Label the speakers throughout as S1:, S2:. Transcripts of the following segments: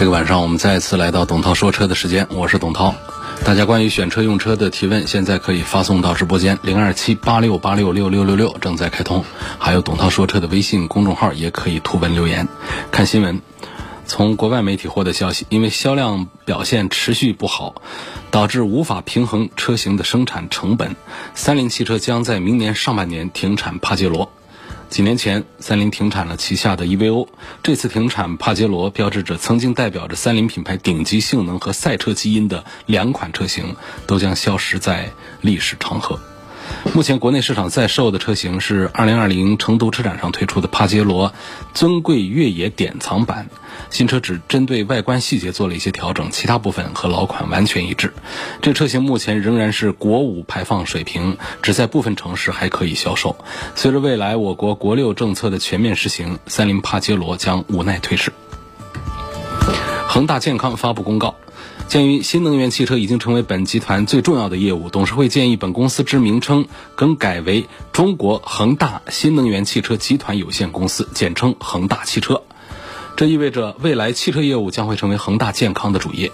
S1: 这个晚上我们再次来到董涛说车的时间，我是董涛。大家关于选车用车的提问，现在可以发送到直播间零二七八六八六六六六六，正在开通。还有董涛说车的微信公众号，也可以图文留言。看新闻，从国外媒体获得消息，因为销量表现持续不好，导致无法平衡车型的生产成本，三菱汽车将在明年上半年停产帕杰罗。几年前，三菱停产了旗下的 EVO。这次停产帕杰罗，标志着曾经代表着三菱品牌顶级性能和赛车基因的两款车型都将消失在历史长河。目前国内市场在售的车型是2020成都车展上推出的帕杰罗尊贵越野典藏版。新车只针对外观细节做了一些调整，其他部分和老款完全一致。这车型目前仍然是国五排放水平，只在部分城市还可以销售。随着未来我国国六政策的全面实行，三菱帕杰罗将无奈退市。恒大健康发布公告。鉴于新能源汽车已经成为本集团最重要的业务，董事会建议本公司之名称更改为中国恒大新能源汽车集团有限公司，简称恒大汽车。这意味着未来汽车业务将会成为恒大健康的主业。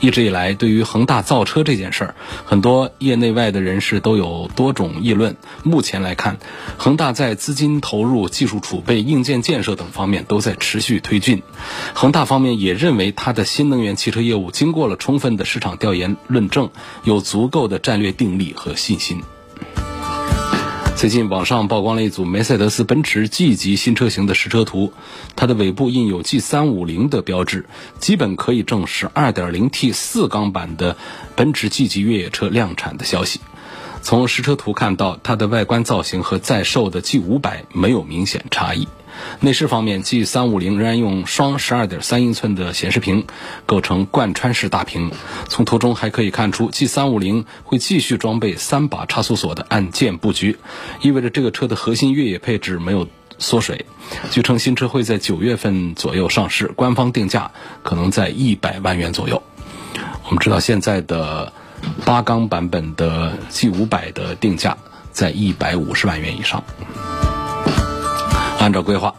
S1: 一直以来，对于恒大造车这件事儿，很多业内外的人士都有多种议论。目前来看，恒大在资金投入、技术储备、硬件建设等方面都在持续推进。恒大方面也认为，它的新能源汽车业务经过了充分的市场调研论证，有足够的战略定力和信心。最近网上曝光了一组梅赛德斯奔驰 G 级新车型的实车图，它的尾部印有 G 三五零的标志，基本可以证实 2.0T 四缸版的奔驰 G 级越野车量产的消息。从实车图看到，它的外观造型和在售的 G 五百没有明显差异。内饰方面，G 三五零仍然用双十二点三英寸的显示屏，构成贯穿式大屏。从图中还可以看出，G 三五零会继续装备三把差速锁的按键布局，意味着这个车的核心越野配置没有缩水。据称，新车会在九月份左右上市，官方定价可能在一百万元左右。我们知道，现在的八缸版本的 G 五百的定价在一百五十万元以上。按照规划，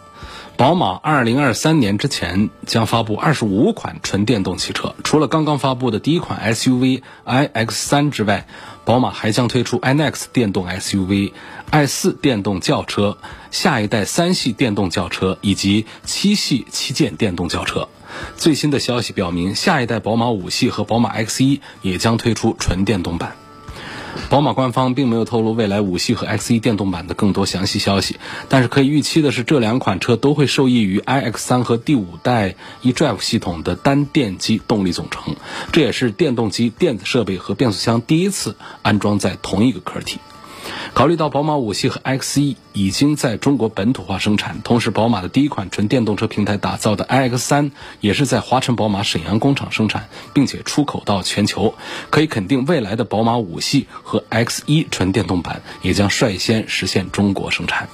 S1: 宝马二零二三年之前将发布二十五款纯电动汽车。除了刚刚发布的第一款 SUV iX 三之外，宝马还将推出 iNEX 电动 SUV、i4 电动轿车、下一代三系电动轿车以及七系旗舰电动轿车。最新的消息表明，下一代宝马五系和宝马 X 一也将推出纯电动版。宝马官方并没有透露未来五系和 X1 电动版的更多详细消息，但是可以预期的是，这两款车都会受益于 iX3 和第五代 eDrive 系统的单电机动力总成，这也是电动机、电子设备和变速箱第一次安装在同一个壳体。考虑到宝马五系和 X1 已经在中国本土化生产，同时宝马的第一款纯电动车平台打造的 iX3 也是在华晨宝马沈阳工厂生产，并且出口到全球，可以肯定未来的宝马五系和 X1 纯电动版也将率先实现中国生产。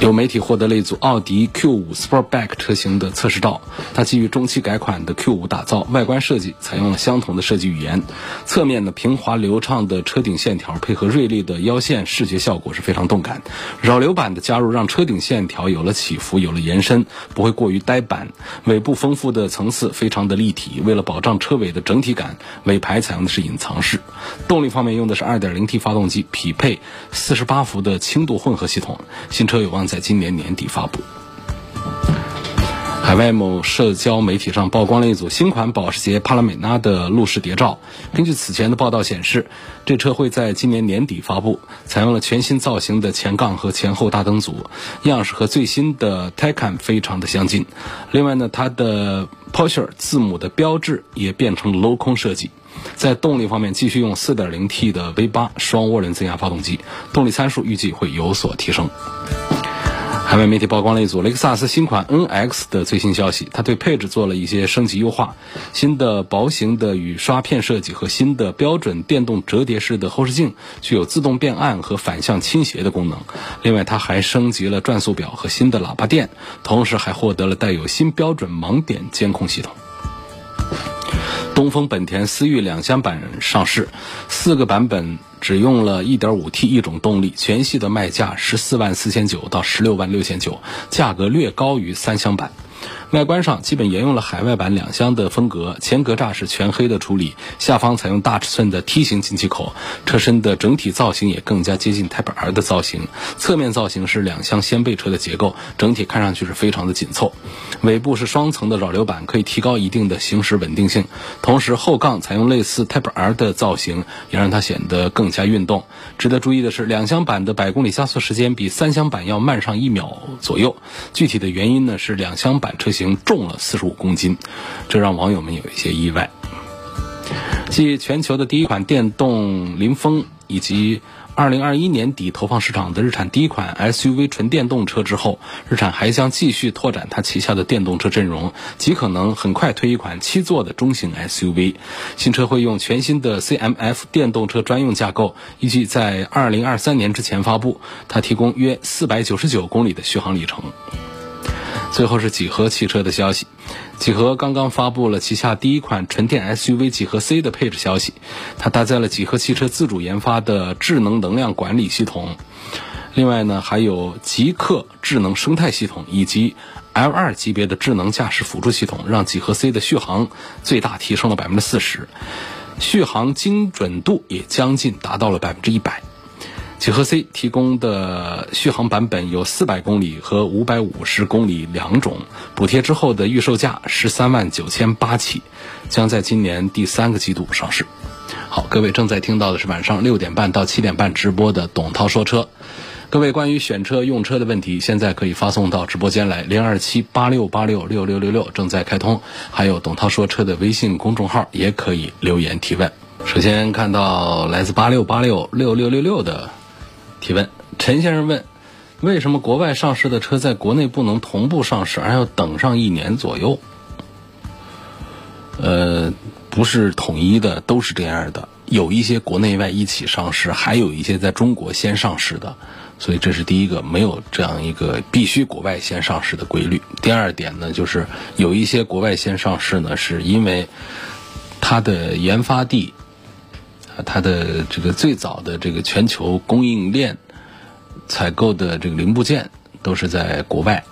S1: 有媒体获得了一组奥迪 Q5 Sportback 车型的测试照，它基于中期改款的 Q5 打造，外观设计采用了相同的设计语言。侧面的平滑流畅的车顶线条配合锐利的腰线，视觉效果是非常动感。扰流板的加入让车顶线条有了起伏，有了延伸，不会过于呆板。尾部丰富的层次非常的立体。为了保障车尾的整体感，尾排采用的是隐藏式。动力方面用的是 2.0T 发动机，匹配48伏的轻度混合系统。新车有望。在今年年底发布。海外某社交媒体上曝光了一组新款保时捷帕拉梅拉的路试谍照。根据此前的报道显示，这车会在今年年底发布，采用了全新造型的前杠和前后大灯组，样式和最新的 Taycan 非常的相近。另外呢，它的 Porsche 字母的标志也变成了镂空设计。在动力方面，继续用 4.0T 的 V8 双涡轮增压发动机，动力参数预计会有所提升。海外媒体曝光了一组雷克萨斯新款 NX 的最新消息，它对配置做了一些升级优化，新的薄型的雨刷片设计和新的标准电动折叠式的后视镜，具有自动变暗和反向倾斜的功能。另外，它还升级了转速表和新的喇叭垫，同时还获得了带有新标准盲点监控系统。东风本田思域两厢版上市，四个版本。只用了 1.5T 一种动力，全系的卖价十四万四千九到十六万六千九，价格略高于三厢版。外观上基本沿用了海外版两厢的风格，前格栅是全黑的处理，下方采用大尺寸的梯形进气口，车身的整体造型也更加接近 Type R 的造型。侧面造型是两厢掀背车的结构，整体看上去是非常的紧凑。尾部是双层的扰流板，可以提高一定的行驶稳定性。同时后杠采用类似 Type R 的造型，也让它显得更加运动。值得注意的是，两厢版的百公里加速时间比三厢版要慢上一秒左右。具体的原因呢是两厢版车型。重了四十五公斤，这让网友们有一些意外。继全球的第一款电动林峰以及二零二一年底投放市场的日产第一款 SUV 纯电动车之后，日产还将继续拓展它旗下的电动车阵容，极可能很快推一款七座的中型 SUV。新车会用全新的 CMF 电动车专用架构，预计在二零二三年之前发布。它提供约四百九十九公里的续航里程。最后是几何汽车的消息，几何刚刚发布了旗下第一款纯电 SUV 几何 C 的配置消息，它搭载了几何汽车自主研发的智能能量管理系统，另外呢还有极客智能生态系统以及 L2 级别的智能驾驶辅助系统，让几何 C 的续航最大提升了百分之四十，续航精准度也将近达到了百分之一百。几何 C 提供的续航版本有四百公里和五百五十公里两种，补贴之后的预售价十三万九千八起，将在今年第三个季度上市。好，各位正在听到的是晚上六点半到七点半直播的董涛说车。各位关于选车用车的问题，现在可以发送到直播间来，零二七八六八六六六六六正在开通，还有董涛说车的微信公众号也可以留言提问。首先看到来自八六八六六六六六的。提问：陈先生问，为什么国外上市的车在国内不能同步上市，而要等上一年左右？呃，不是统一的，都是这样的。有一些国内外一起上市，还有一些在中国先上市的，所以这是第一个，没有这样一个必须国外先上市的规律。第二点呢，就是有一些国外先上市呢，是因为它的研发地。它的这个最早的这个全球供应链采购的这个零部件都是在国外，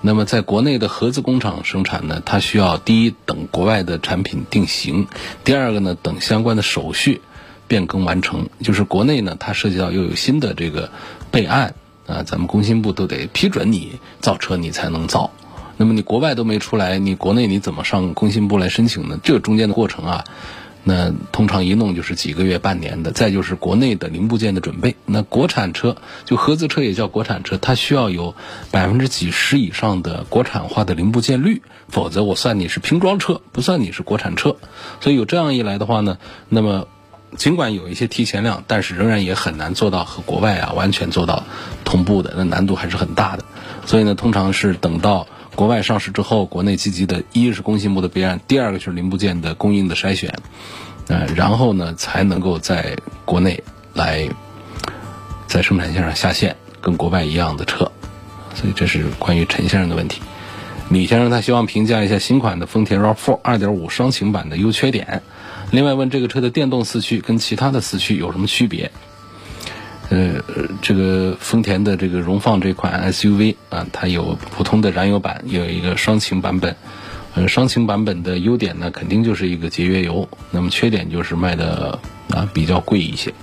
S1: 那么在国内的合资工厂生产呢，它需要第一等国外的产品定型，第二个呢等相关的手续变更完成。就是国内呢，它涉及到又有新的这个备案啊，咱们工信部都得批准你造车，你才能造。那么你国外都没出来，你国内你怎么上工信部来申请呢？这个中间的过程啊。那通常一弄就是几个月、半年的，再就是国内的零部件的准备。那国产车就合资车也叫国产车，它需要有百分之几十以上的国产化的零部件率，否则我算你是拼装车，不算你是国产车。所以有这样一来的话呢，那么尽管有一些提前量，但是仍然也很难做到和国外啊完全做到同步的，那难度还是很大的。所以呢，通常是等到。国外上市之后，国内积极的一是工信部的备案，第二个就是零部件的供应的筛选，呃，然后呢才能够在国内来在生产线上下线，跟国外一样的车。所以这是关于陈先生的问题。李先生他希望评价一下新款的丰田 RAV4 2.5双擎版的优缺点，另外问这个车的电动四驱跟其他的四驱有什么区别？呃，这个丰田的这个荣放这款 SUV 啊，它有普通的燃油版，有一个双擎版本。呃，双擎版本的优点呢，肯定就是一个节约油，那么缺点就是卖的啊比较贵一些。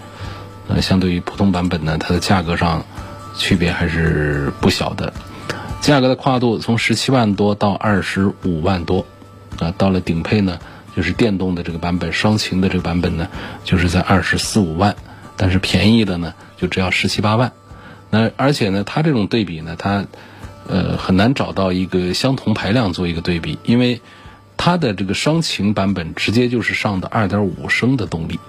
S1: 呃，相对于普通版本呢，它的价格上区别还是不小的。价格的跨度从十七万多到二十五万多，啊，到了顶配呢，就是电动的这个版本，双擎的这个版本呢，就是在二十四五万。但是便宜的呢，就只要十七八万，那而且呢，它这种对比呢，它呃很难找到一个相同排量做一个对比，因为它的这个双擎版本直接就是上的二点五升的动力，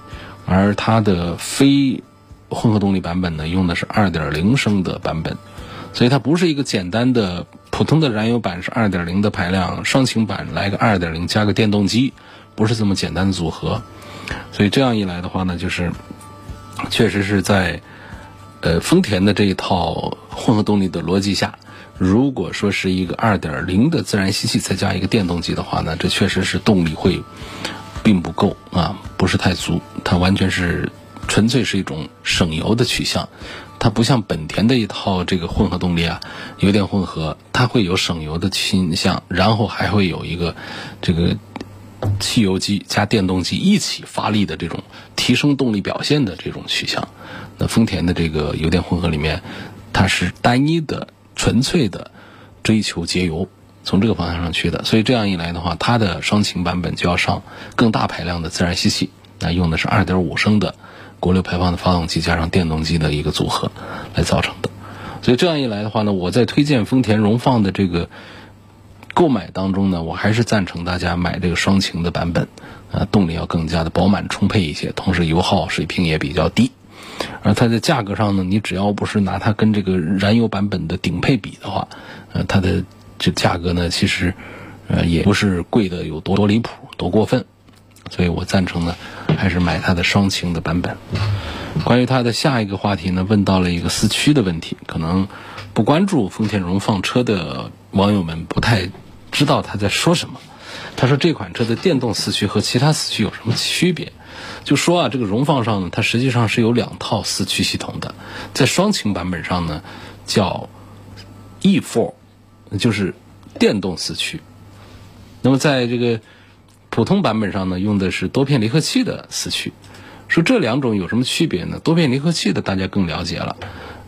S1: 而它的非混合动力版本呢用的是二点零升的版本，所以它不是一个简单的普通的燃油版是二点零的排量，双擎版来个二点零加个电动机，不是这么简单的组合。所以这样一来的话呢，就是确实是在呃丰田的这一套混合动力的逻辑下，如果说是一个二点零的自然吸气再加一个电动机的话呢，这确实是动力会并不够啊，不是太足，它完全是纯粹是一种省油的取向。它不像本田的一套这个混合动力啊，油电混合，它会有省油的倾向，然后还会有一个这个汽油机加电动机一起发力的这种提升动力表现的这种取向。那丰田的这个油电混合里面，它是单一的、纯粹的追求节油，从这个方向上去的。所以这样一来的话，它的双擎版本就要上更大排量的自然吸气，那用的是2.5升的。国六排放的发动机加上电动机的一个组合来造成的，所以这样一来的话呢，我在推荐丰田荣放的这个购买当中呢，我还是赞成大家买这个双擎的版本，啊，动力要更加的饱满充沛一些，同时油耗水平也比较低，而它的价格上呢，你只要不是拿它跟这个燃油版本的顶配比的话，呃，它的这价格呢，其实呃也不是贵的有多多离谱、多过分。所以我赞成呢，还是买它的双擎的版本。关于它的下一个话题呢，问到了一个四驱的问题，可能不关注丰田荣放车的网友们不太知道他在说什么。他说这款车的电动四驱和其他四驱有什么区别？就说啊，这个荣放上呢，它实际上是有两套四驱系统的，在双擎版本上呢叫 e-four，就是电动四驱。那么在这个普通版本上呢，用的是多片离合器的四驱。说这两种有什么区别呢？多片离合器的大家更了解了，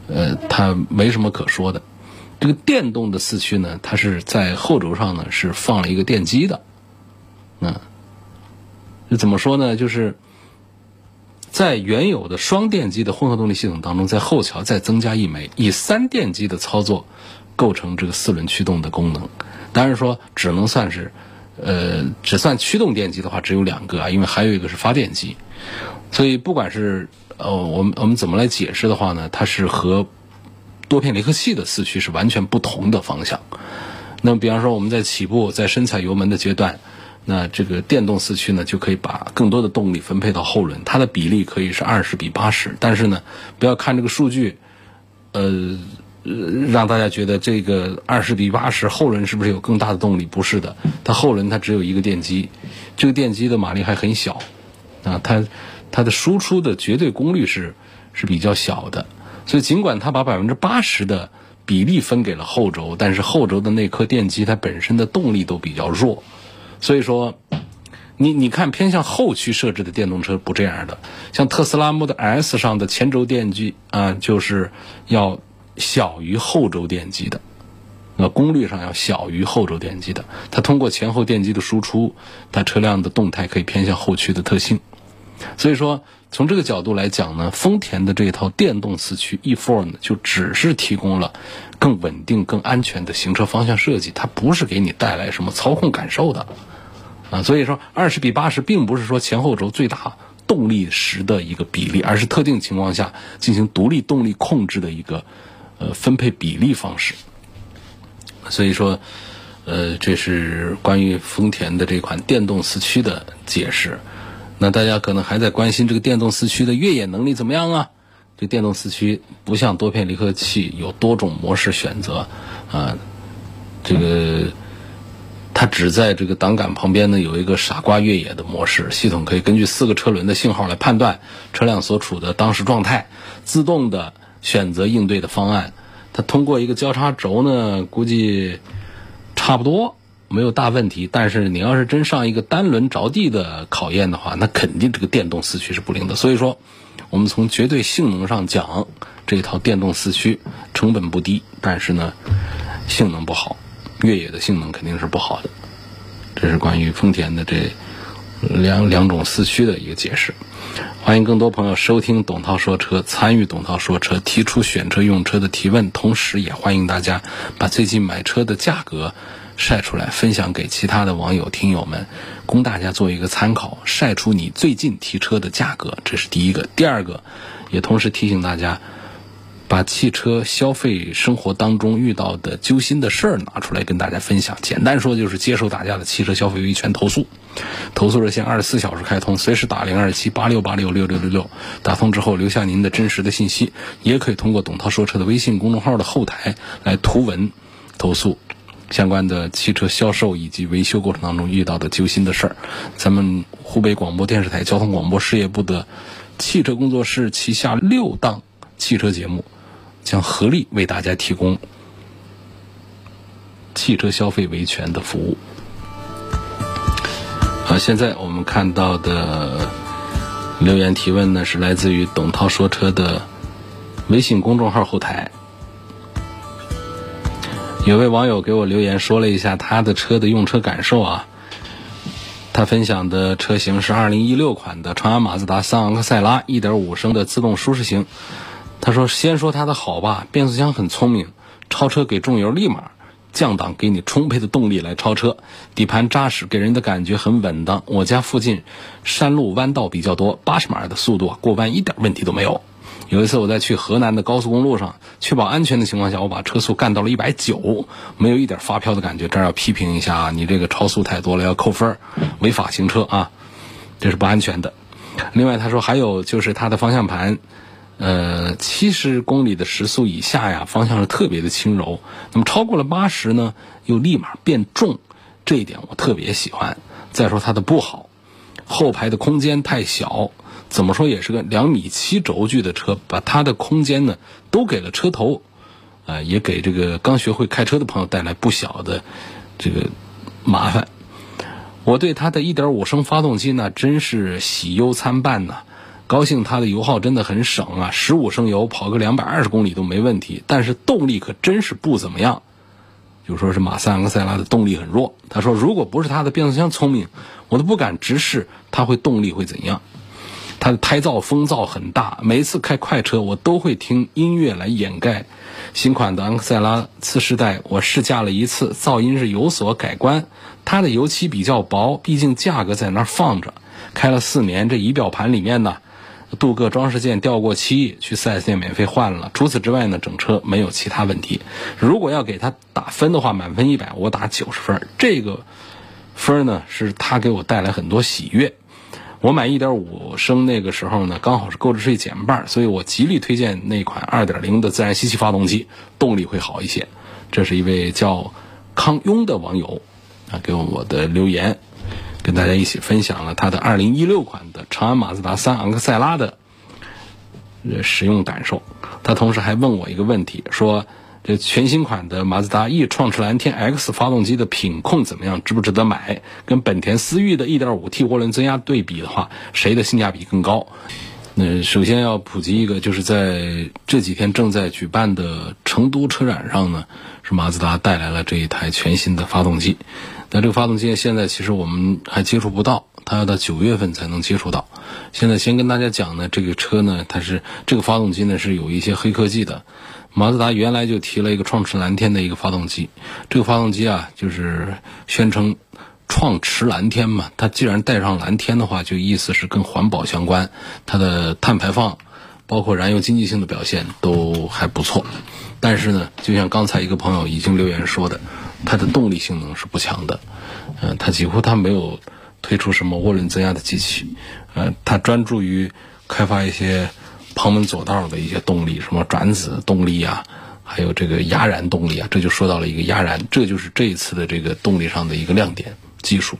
S1: 呃，它没什么可说的。这个电动的四驱呢，它是在后轴上呢是放了一个电机的。嗯，这怎么说呢？就是在原有的双电机的混合动力系统当中，在后桥再增加一枚，以三电机的操作构成这个四轮驱动的功能。当然说，只能算是。呃，只算驱动电机的话，只有两个啊，因为还有一个是发电机，所以不管是呃，我们我们怎么来解释的话呢，它是和多片离合器的四驱是完全不同的方向。那么，比方说我们在起步、在深踩油门的阶段，那这个电动四驱呢，就可以把更多的动力分配到后轮，它的比例可以是二十比八十。但是呢，不要看这个数据，呃。让大家觉得这个二十比八十后轮是不是有更大的动力？不是的，它后轮它只有一个电机，这个电机的马力还很小，啊，它它的输出的绝对功率是是比较小的，所以尽管它把百分之八十的比例分给了后轴，但是后轴的那颗电机它本身的动力都比较弱，所以说，你你看偏向后驱设置的电动车不这样的，像特斯拉 Model S 上的前轴电机啊，就是要。小于后轴电机的，那功率上要小于后轴电机的，它通过前后电机的输出，它车辆的动态可以偏向后驱的特性。所以说，从这个角度来讲呢，丰田的这一套电动四驱 e-four 呢，就只是提供了更稳定、更安全的行车方向设计，它不是给你带来什么操控感受的啊。所以说，二十比八十并不是说前后轴最大动力时的一个比例，而是特定情况下进行独立动力控制的一个。呃，分配比例方式，所以说，呃，这是关于丰田的这款电动四驱的解释。那大家可能还在关心这个电动四驱的越野能力怎么样啊？这电动四驱不像多片离合器有多种模式选择啊，这个它只在这个挡杆旁边呢有一个傻瓜越野的模式，系统可以根据四个车轮的信号来判断车辆所处的当时状态，自动的。选择应对的方案，它通过一个交叉轴呢，估计差不多没有大问题。但是你要是真上一个单轮着地的考验的话，那肯定这个电动四驱是不灵的。所以说，我们从绝对性能上讲，这一套电动四驱成本不低，但是呢，性能不好，越野的性能肯定是不好的。这是关于丰田的这两两种四驱的一个解释。欢迎更多朋友收听董涛说车，参与董涛说车，提出选车用车的提问，同时也欢迎大家把最近买车的价格晒出来，分享给其他的网友听友们，供大家做一个参考。晒出你最近提车的价格，这是第一个。第二个，也同时提醒大家，把汽车消费生活当中遇到的揪心的事儿拿出来跟大家分享。简单说就是接受大家的汽车消费维权投诉，投诉热线二十四小时开通，随时打零二七八六八六六六六六，打通之后留下您的真实的信息，也可以通过董涛说车的微信公众号的后台来图文投诉相关的汽车销售以及维修过程当中遇到的揪心的事儿。咱们湖北广播电视台交通广播事业部的汽车工作室旗下六档汽车节目。将合力为大家提供汽车消费维权的服务。好，现在我们看到的留言提问呢，是来自于董涛说车的微信公众号后台。有位网友给我留言说了一下他的车的用车感受啊，他分享的车型是2016款的长安马自达三昂克赛拉1.5升的自动舒适型。他说：“先说它的好吧，变速箱很聪明，超车给重油立马降档，给你充沛的动力来超车。底盘扎实，给人的感觉很稳当。我家附近山路弯道比较多，八十码的速度过弯一点问题都没有。有一次我在去河南的高速公路上，确保安全的情况下，我把车速干到了一百九，没有一点发飘的感觉。这儿要批评一下啊，你这个超速太多了，要扣分，违法行车啊，这是不安全的。另外他说还有就是它的方向盘。”呃，七十公里的时速以下呀，方向是特别的轻柔。那么超过了八十呢，又立马变重，这一点我特别喜欢。再说它的不好，后排的空间太小，怎么说也是个两米七轴距的车，把它的空间呢都给了车头，啊，也给这个刚学会开车的朋友带来不小的这个麻烦。我对它的一点五升发动机呢，真是喜忧参半呐。高兴，它的油耗真的很省啊，十五升油跑个两百二十公里都没问题。但是动力可真是不怎么样，就说是马三克赛拉的动力很弱。他说，如果不是它的变速箱聪明，我都不敢直视它会动力会怎样。它的胎噪风噪很大，每一次开快车我都会听音乐来掩盖。新款的昂克赛拉次世代我试驾了一次，噪音是有所改观。它的油漆比较薄，毕竟价格在那儿放着。开了四年，这仪表盘里面呢。镀铬装饰件掉过漆，去 4S 店免费换了。除此之外呢，整车没有其他问题。如果要给它打分的话，满分一百，我打九十分。这个分呢，是它给我带来很多喜悦。我买1.5升那个时候呢，刚好是购置税减半，所以我极力推荐那款2.0的自然吸气发动机，动力会好一些。这是一位叫康雍的网友啊给我的留言。跟大家一起分享了他的2016款的长安马自达三昂克赛拉的使用感受。他同时还问我一个问题，说这全新款的马自达 e 创驰蓝天 X 发动机的品控怎么样，值不值得买？跟本田思域的 1.5T 涡轮增压对比的话，谁的性价比更高？那首先要普及一个，就是在这几天正在举办的成都车展上呢，是马自达带来了这一台全新的发动机。那这个发动机现在其实我们还接触不到，它要到九月份才能接触到。现在先跟大家讲呢，这个车呢，它是这个发动机呢是有一些黑科技的。马自达原来就提了一个创驰蓝天的一个发动机，这个发动机啊就是宣称创驰蓝天嘛，它既然带上蓝天的话，就意思是跟环保相关，它的碳排放包括燃油经济性的表现都还不错。但是呢，就像刚才一个朋友已经留言说的。它的动力性能是不强的，嗯，它几乎它没有推出什么涡轮增压的机器，呃，它专注于开发一些旁门左道的一些动力，什么转子动力啊，还有这个压燃动力啊，这就说到了一个压燃，这就是这一次的这个动力上的一个亮点技术。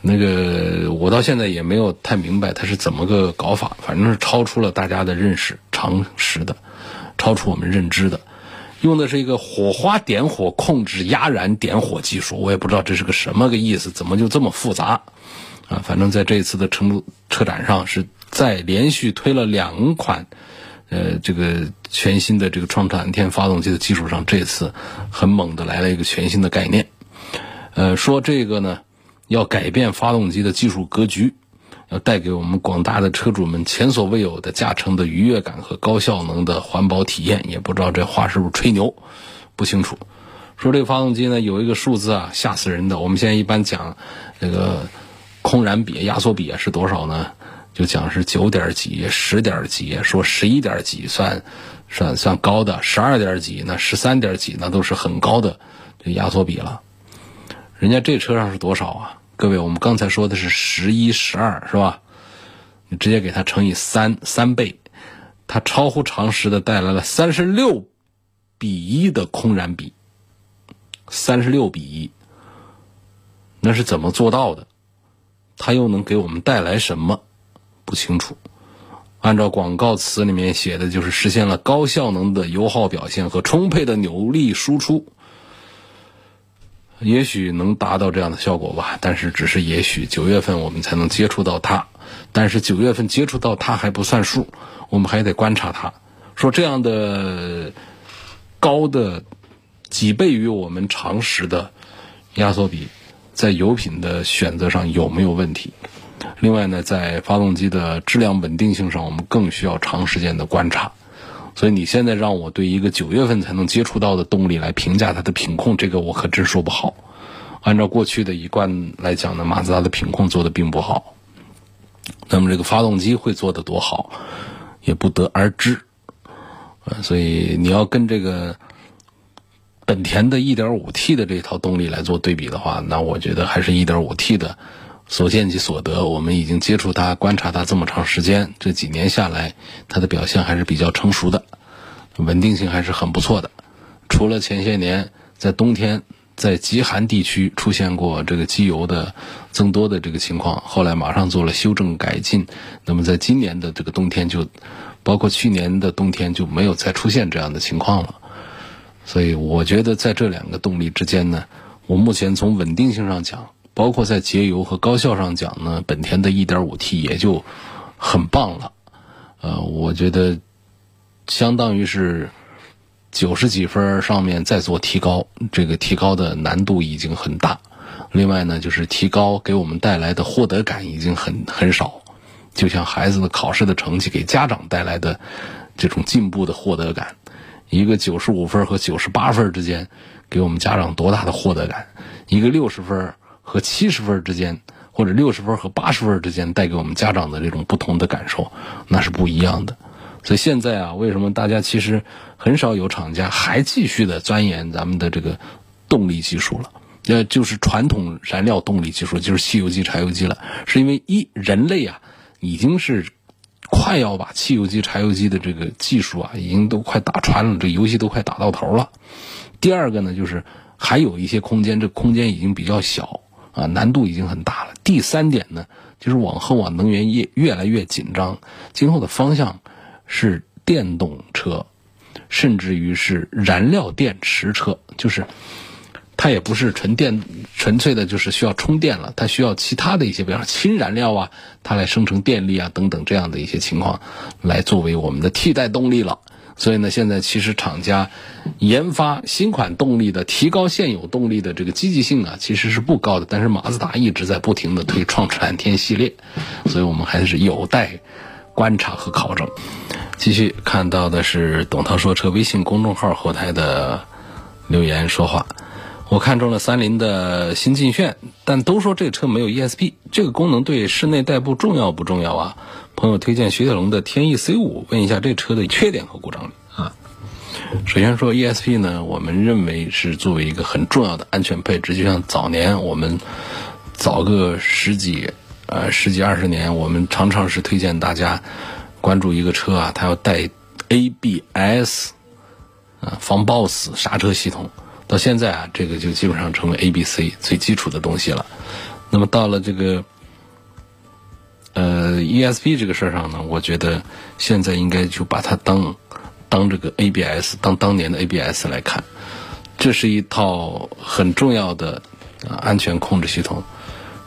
S1: 那个我到现在也没有太明白它是怎么个搞法，反正是超出了大家的认识常识的，超出我们认知的。用的是一个火花点火控制压燃点火技术，我也不知道这是个什么个意思，怎么就这么复杂？啊，反正在这一次的成都车展上，是在连续推了两款，呃，这个全新的这个创蓝天发动机的基础上，这次很猛的来了一个全新的概念，呃，说这个呢要改变发动机的技术格局。要带给我们广大的车主们前所未有的驾乘的愉悦感和高效能的环保体验，也不知道这话是不是吹牛，不清楚。说这个发动机呢有一个数字啊吓死人的，我们现在一般讲这个空燃比、压缩比啊是多少呢？就讲是九点几、十点几，说十一点几算算算高的，十二点几，那十三点几，那都是很高的这压缩比了。人家这车上是多少啊？各位，我们刚才说的是十一、十二，是吧？你直接给它乘以三，三倍，它超乎常识的带来了三十六比一的空燃比，三十六比一，那是怎么做到的？它又能给我们带来什么？不清楚。按照广告词里面写的就是实现了高效能的油耗表现和充沛的扭力输出，也许能达到这样的效果吧，但是只是也许。九月份我们才能接触到它，但是九月份接触到它还不算数，我们还得观察它。说这样的高的几倍于我们常识的压缩比，在油品的选择上有没有问题？另外呢，在发动机的质量稳定性上，我们更需要长时间的观察。所以你现在让我对一个九月份才能接触到的动力来评价它的品控，这个我可真说不好。按照过去的一贯来讲呢，马自达的品控做的并不好。那么这个发动机会做的多好，也不得而知。所以你要跟这个本田的 1.5T 的这套动力来做对比的话，那我觉得还是 1.5T 的。所见即所得，我们已经接触它、观察它这么长时间，这几年下来，它的表现还是比较成熟的，稳定性还是很不错的。除了前些年在冬天在极寒地区出现过这个机油的增多的这个情况，后来马上做了修正改进，那么在今年的这个冬天就，包括去年的冬天就没有再出现这样的情况了。所以我觉得在这两个动力之间呢，我目前从稳定性上讲。包括在节油和高效上讲呢，本田的 1.5T 也就很棒了。呃，我觉得相当于是九十几分上面再做提高，这个提高的难度已经很大。另外呢，就是提高给我们带来的获得感已经很很少，就像孩子的考试的成绩给家长带来的这种进步的获得感，一个九十五分和九十八分之间给我们家长多大的获得感？一个六十分。和七十分之间，或者六十分和八十分之间，带给我们家长的这种不同的感受，那是不一样的。所以现在啊，为什么大家其实很少有厂家还继续的钻研咱们的这个动力技术了？那，就是传统燃料动力技术，就是汽油机、柴油机了。是因为一人类啊，已经是快要把汽油机、柴油机的这个技术啊，已经都快打穿了，这游戏都快打到头了。第二个呢，就是还有一些空间，这空间已经比较小。啊，难度已经很大了。第三点呢，就是往后啊，能源业越来越紧张，今后的方向是电动车，甚至于是燃料电池车，就是它也不是纯电、纯粹的，就是需要充电了，它需要其他的一些，比方说氢燃料啊，它来生成电力啊等等这样的一些情况，来作为我们的替代动力了。所以呢，现在其实厂家研发新款动力的、提高现有动力的这个积极性啊，其实是不高的。但是马自达一直在不停的推创驰蓝天系列，所以我们还是有待观察和考证。继续看到的是董涛说车微信公众号后台的留言说话。我看中了三菱的新劲炫，但都说这车没有 ESP，这个功能对室内代步重要不重要啊？朋友推荐雪铁龙的天翼 C 五，问一下这车的缺点和故障率啊。首先说 ESP 呢，我们认为是作为一个很重要的安全配置，就像早年我们早个十几呃十几二十年，我们常常是推荐大家关注一个车啊，它要带 ABS 啊防抱死刹车系统。到现在啊，这个就基本上成为 ABC 最基础的东西了。那么到了这个。呃，ESP 这个事儿上呢，我觉得现在应该就把它当当这个 ABS，当当年的 ABS 来看。这是一套很重要的安全控制系统，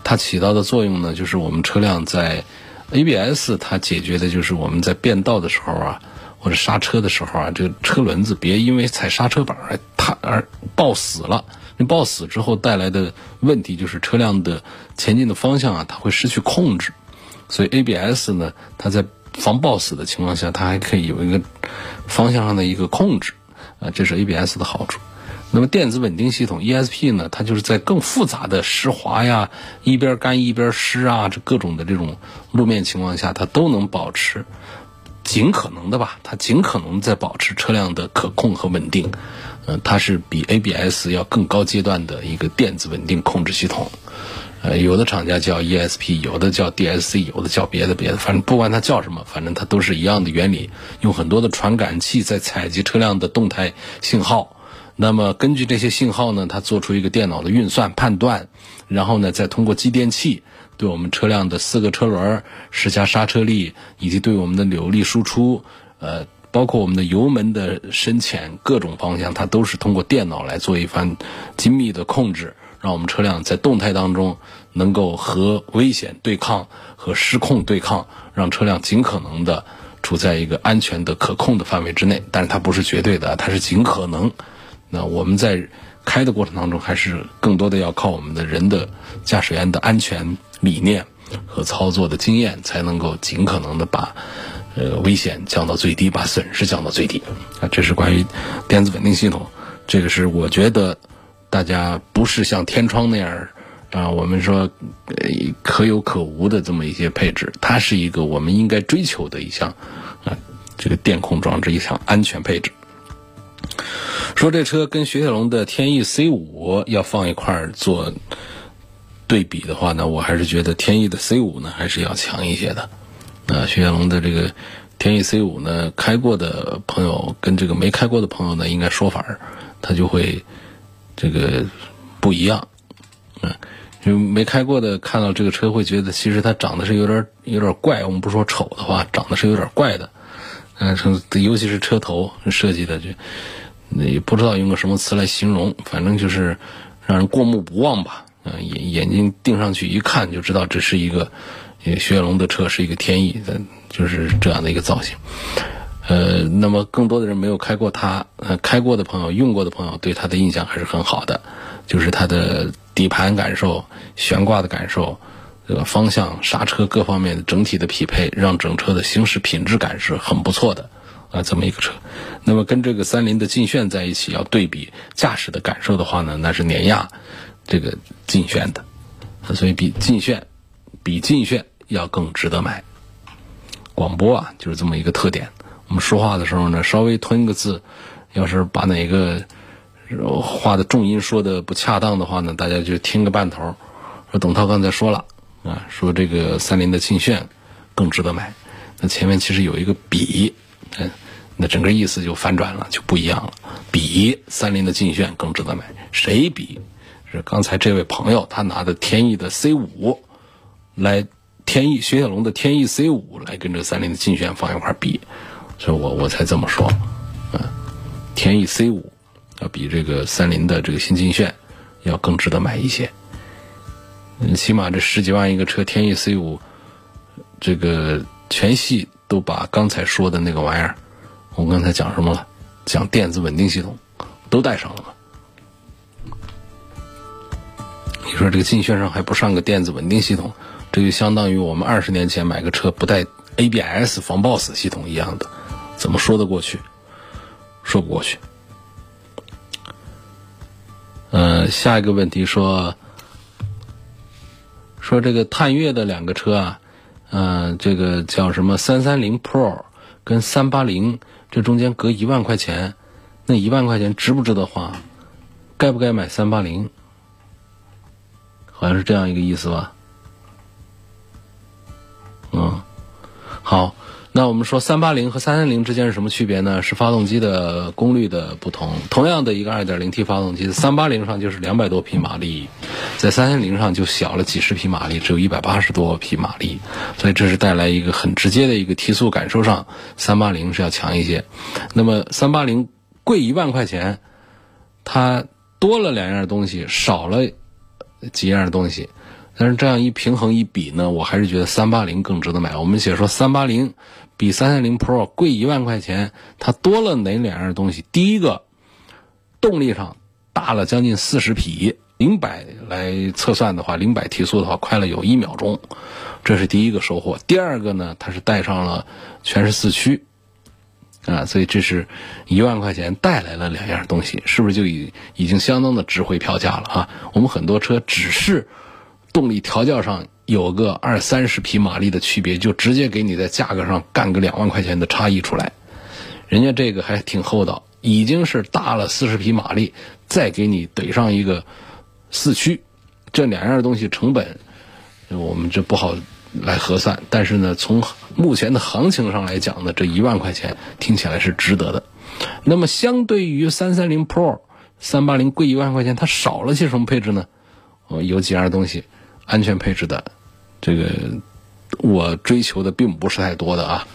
S1: 它起到的作用呢，就是我们车辆在 ABS 它解决的就是我们在变道的时候啊，或者刹车的时候啊，这个车轮子别因为踩刹车板而而抱死了。那抱死之后带来的问题就是车辆的前进的方向啊，它会失去控制。所以 ABS 呢，它在防抱死的情况下，它还可以有一个方向上的一个控制，啊，这是 ABS 的好处。那么电子稳定系统 ESP 呢，它就是在更复杂的湿滑呀、一边干一边湿啊，这各种的这种路面情况下，它都能保持尽可能的吧，它尽可能在保持车辆的可控和稳定。嗯，它是比 ABS 要更高阶段的一个电子稳定控制系统。呃，有的厂家叫 ESP，有的叫 DSC，有的叫别的别的，反正不管它叫什么，反正它都是一样的原理，用很多的传感器在采集车辆的动态信号。那么根据这些信号呢，它做出一个电脑的运算判断，然后呢，再通过继电器对我们车辆的四个车轮施加刹车力，以及对我们的扭力输出，呃，包括我们的油门的深浅各种方向，它都是通过电脑来做一番精密的控制，让我们车辆在动态当中能够和危险对抗、和失控对抗，让车辆尽可能的处在一个安全的可控的范围之内。但是它不是绝对的，它是尽可能。那我们在开的过程当中，还是更多的要靠我们的人的驾驶员的安全理念和操作的经验，才能够尽可能的把呃危险降到最低，把损失降到最低。啊，这是关于电子稳定系统，这个是我觉得大家不是像天窗那样啊，我们说呃可有可无的这么一些配置，它是一个我们应该追求的一项啊这个电控装置一项安全配置。说这车跟雪铁龙的天翼 C 五要放一块儿做对比的话呢，我还是觉得天翼的 C 五呢还是要强一些的。啊，雪铁龙的这个天翼 C 五呢，开过的朋友跟这个没开过的朋友呢，应该说法儿它就会这个不一样。嗯，就没开过的看到这个车会觉得，其实它长得是有点有点怪。我们不说丑的话，长得是有点怪的。嗯，尤其是车头设计的就。也不知道用个什么词来形容，反正就是让人过目不忘吧。嗯，眼眼睛盯上去一看就知道这是一个因为雪铁龙的车，是一个天翼的，就是这样的一个造型。呃，那么更多的人没有开过它，呃，开过的朋友、用过的朋友对它的印象还是很好的，就是它的底盘感受、悬挂的感受、这个方向、刹车各方面的整体的匹配，让整车的行驶品质感是很不错的。啊，这么一个车，那么跟这个三菱的劲炫在一起要对比驾驶的感受的话呢，那是碾压这个劲炫的，所以比劲炫比劲炫要更值得买。广播啊，就是这么一个特点。我们说话的时候呢，稍微吞个字，要是把哪个话的重音说的不恰当的话呢，大家就听个半头。说董涛刚才说了啊，说这个三菱的劲炫更值得买。那前面其实有一个比。嗯，那整个意思就反转了，就不一样了。比三菱的劲炫更值得买，谁比？是刚才这位朋友他拿的天翼的 C 五来，天翼雪铁龙的天翼 C 五来跟这三菱的劲炫放一块比，所以我我才这么说。嗯，天翼 C 五要比这个三菱的这个新劲炫要更值得买一些。嗯，起码这十几万一个车，天翼 C 五这个全系。都把刚才说的那个玩意儿，我刚才讲什么了？讲电子稳定系统，都带上了吗？你说这个劲炫上还不上个电子稳定系统，这就相当于我们二十年前买个车不带 ABS 防抱死系统一样的，怎么说得过去？说不过去。嗯，下一个问题说，说这个探岳的两个车啊。嗯，这个叫什么？三三零 Pro 跟三八零，这中间隔一万块钱，那一万块钱值不值得花？该不该买三八零？好像是这样一个意思吧？嗯，好。那我们说三八零和三三零之间是什么区别呢？是发动机的功率的不同。同样的一个二点零 T 发动机，三八零上就是两百多匹马力，在三三零上就小了几十匹马力，只有一百八十多匹马力。所以这是带来一个很直接的一个提速感受上，三八零是要强一些。那么三八零贵一万块钱，它多了两样东西，少了几样东西。但是这样一平衡一比呢，我还是觉得三八零更值得买。我们写说三八零。比三三零 Pro 贵一万块钱，它多了哪两样东西？第一个，动力上大了将近四十匹，零百来测算的话，零百提速的话快了有一秒钟，这是第一个收获。第二个呢，它是带上了全时四驱，啊，所以这是一万块钱带来了两样东西，是不是就已已经相当的值回票价了啊？我们很多车只是动力调教上有个二三十匹马力的区别，就直接给你在价格上干个两万块钱的差异出来。人家这个还挺厚道，已经是大了四十匹马力，再给你怼上一个四驱，这两样东西成本我们这不好来核算。但是呢，从目前的行情上来讲呢，这一万块钱听起来是值得的。那么相对于三三零 Pro、三八零贵一万块钱，它少了些什么配置呢？哦，有几样东西，安全配置的，这个我追求的并不是太多的啊。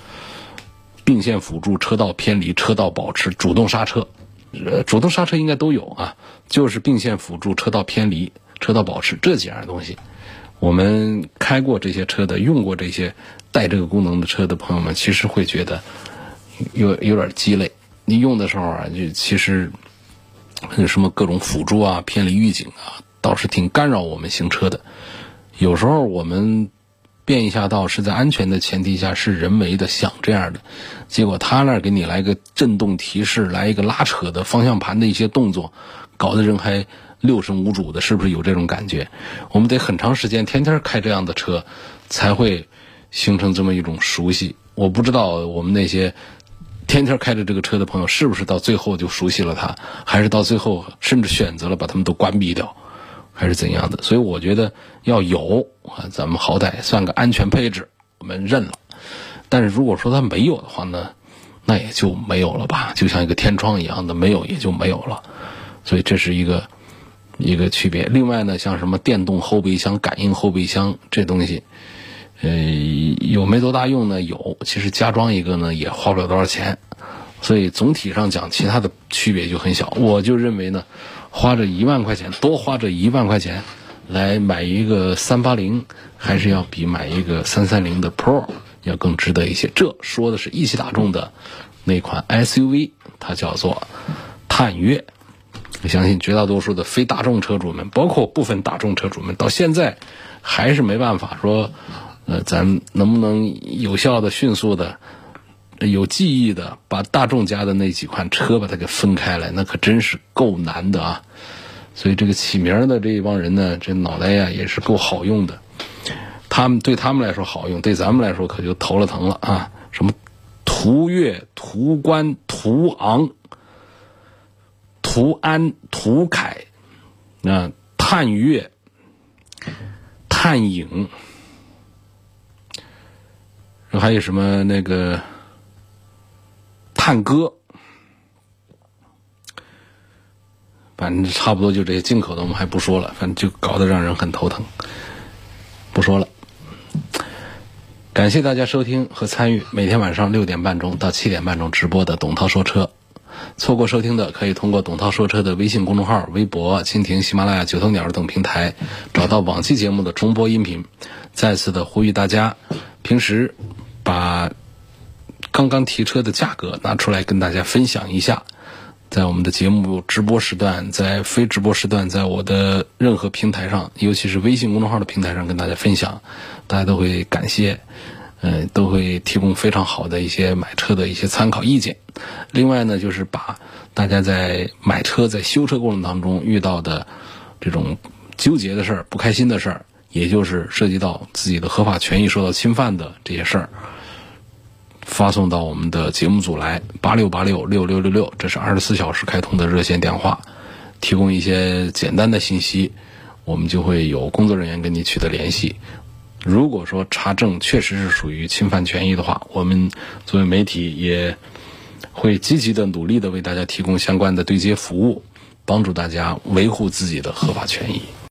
S1: 并线辅助、车道偏离、车道保持、主动刹车，呃，主动刹车应该都有啊。就是并线辅助、车道偏离、车道保持这几样东西，我们开过这些车的、用过这些带这个功能的车的朋友们，其实会觉得有有点鸡肋。你用的时候啊，就其实有什么各种辅助啊、偏离预警啊，倒是挺干扰我们行车的。有时候我们。变一下道是在安全的前提下，是人为的想这样的，结果他那给你来个震动提示，来一个拉扯的方向盘的一些动作，搞得人还六神无主的，是不是有这种感觉？我们得很长时间天天开这样的车，才会形成这么一种熟悉。我不知道我们那些天天开着这个车的朋友，是不是到最后就熟悉了它，还是到最后甚至选择了把它们都关闭掉。还是怎样的？所以我觉得要有啊，咱们好歹算个安全配置，我们认了。但是如果说它没有的话呢，那也就没有了吧，就像一个天窗一样的，没有也就没有了。所以这是一个一个区别。另外呢，像什么电动后备箱、感应后备箱这东西，呃，有没多大用呢？有，其实加装一个呢也花不了多少钱。所以总体上讲，其他的区别就很小。我就认为呢。花这一万块钱，多花这一万块钱来买一个三八零，还是要比买一个三三零的 Pro 要更值得一些。这说的是一汽大众的那款 SUV，它叫做探岳。我相信绝大多数的非大众车主们，包括部分大众车主们，到现在还是没办法说，呃，咱能不能有效的、迅速的。有记忆的，把大众家的那几款车把它给分开来，那可真是够难的啊！所以这个起名的这一帮人呢，这脑袋呀也是够好用的。他们对他们来说好用，对咱们来说可就头了疼了啊！什么途岳、途观、途昂、途安、途凯，那探岳、探影，还有什么那个？探歌，反正差不多就这些进口的，我们还不说了，反正就搞得让人很头疼。不说了，感谢大家收听和参与每天晚上六点半钟到七点半钟直播的董涛说车。错过收听的，可以通过董涛说车的微信公众号、微博、蜻蜓、喜马拉雅、九头鸟等平台找到往期节目的重播音频。再次的呼吁大家，平时把。刚刚提车的价格拿出来跟大家分享一下，在我们的节目直播时段，在非直播时段，在我的任何平台上，尤其是微信公众号的平台上跟大家分享，大家都会感谢，嗯，都会提供非常好的一些买车的一些参考意见。另外呢，就是把大家在买车、在修车过程当中遇到的这种纠结的事儿、不开心的事儿，也就是涉及到自己的合法权益受到侵犯的这些事儿。发送到我们的节目组来，八六八六六六六六，这是二十四小时开通的热线电话，提供一些简单的信息，我们就会有工作人员跟你取得联系。如果说查证确实是属于侵犯权益的话，我们作为媒体也会积极的努力的为大家提供相关的对接服务，帮助大家维护自己的合法权益。